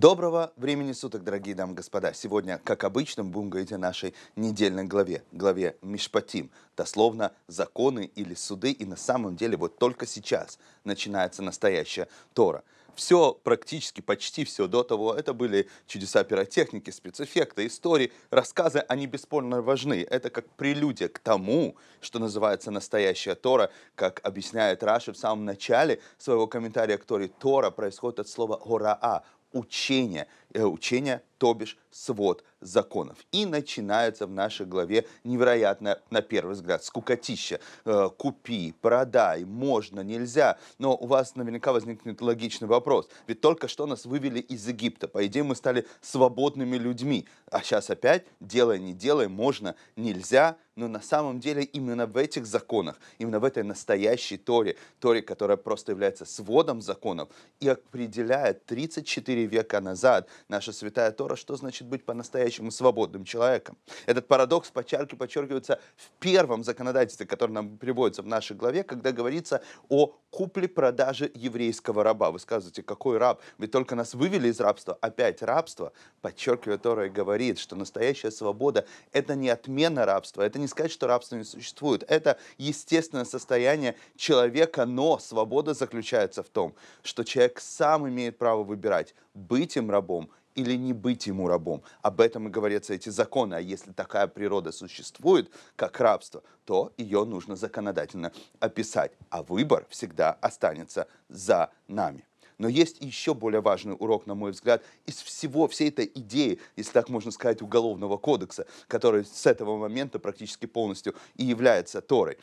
Доброго времени суток, дорогие дамы и господа. Сегодня, как обычно, будем говорить о нашей недельной главе, главе Мишпатим, дословно законы или суды, и на самом деле вот только сейчас начинается настоящая Тора. Все, практически почти все до того, это были чудеса пиротехники, спецэффекты, истории, рассказы, они бесспорно важны. Это как прелюдия к тому, что называется настоящая Тора, как объясняет Раши в самом начале своего комментария к Торе. Тора происходит от слова «гораа», учение, э, учение, то бишь свод законов. И начинается в нашей главе невероятно, на первый взгляд, скукотища. Э, купи, продай, можно, нельзя. Но у вас наверняка возникнет логичный вопрос. Ведь только что нас вывели из Египта. По идее, мы стали свободными людьми. А сейчас опять делай, не делай, можно, нельзя. Но на самом деле именно в этих законах, именно в этой настоящей Торе, Торе, которая просто является сводом законов и определяет 34 века назад наша святая Тора, что значит быть по-настоящему свободным человеком. Этот парадокс подчеркивается, подчеркивается в первом законодательстве, которое нам приводится в нашей главе, когда говорится о купле-продаже еврейского раба. Вы скажете, какой раб? Ведь только нас вывели из рабства. Опять рабство, подчеркивает Тора говорит, что настоящая свобода – это не отмена рабства, это не сказать, что рабство не существует. Это естественное состояние человека, но свобода заключается в том, что человек сам имеет право выбирать, быть им рабом или не быть ему рабом. Об этом и говорятся эти законы. А если такая природа существует, как рабство, то ее нужно законодательно описать. А выбор всегда останется за нами. Но есть еще более важный урок, на мой взгляд, из всего, всей этой идеи, если так можно сказать, уголовного кодекса, который с этого момента практически полностью и является Торой.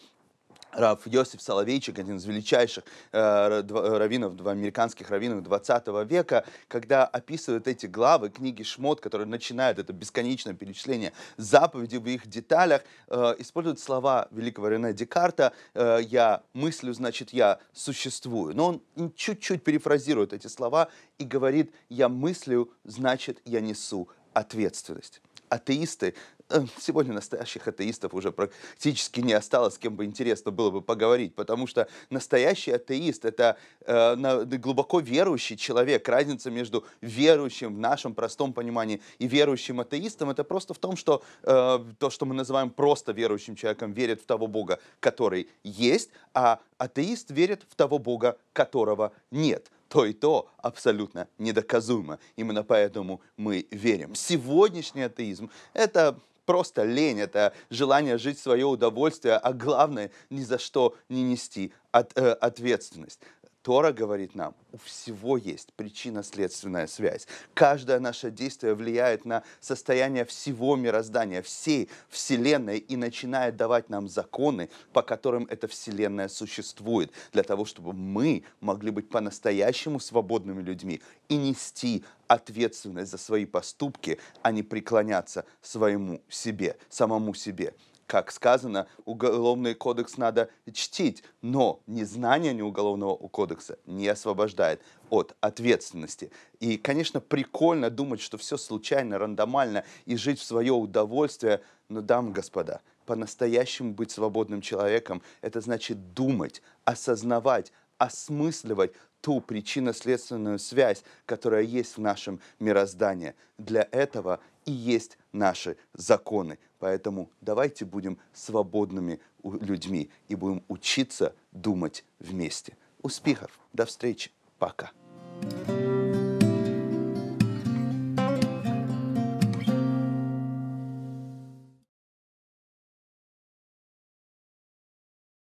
Рав Йосиф Соловейчик, один из величайших э, раввинов, американских раввинов 20 века, когда описывают эти главы книги Шмот, которые начинают это бесконечное перечисление заповедей в их деталях, э, используют слова великого Рене Декарта э, «я мыслю, значит, я существую». Но он чуть-чуть перефразирует эти слова и говорит «я мыслю, значит, я несу ответственность» атеисты Э, сегодня настоящих атеистов уже практически не осталось, с кем бы интересно было бы поговорить, потому что настоящий атеист — это э, глубоко верующий человек. Разница между верующим в нашем простом понимании и верующим атеистом — это просто в том, что э, то, что мы называем просто верующим человеком, верит в того Бога, который есть, а атеист верит в того Бога, которого нет то и то абсолютно недоказуемо. Именно поэтому мы верим. Сегодняшний атеизм – это просто лень, это желание жить свое удовольствие, а главное, ни за что не нести от, э, ответственность. Тора говорит нам, у всего есть причинно-следственная связь. Каждое наше действие влияет на состояние всего мироздания, всей Вселенной и начинает давать нам законы, по которым эта Вселенная существует, для того, чтобы мы могли быть по-настоящему свободными людьми и нести ответственность за свои поступки, а не преклоняться своему себе, самому себе как сказано, уголовный кодекс надо чтить, но незнание не уголовного кодекса не освобождает от ответственности. И, конечно, прикольно думать, что все случайно, рандомально и жить в свое удовольствие, но, дамы и господа, по-настоящему быть свободным человеком, это значит думать, осознавать, осмысливать ту причинно-следственную связь, которая есть в нашем мироздании. Для этого и есть наши законы. Поэтому давайте будем свободными людьми и будем учиться думать вместе. Успехов! До встречи! Пока! thank you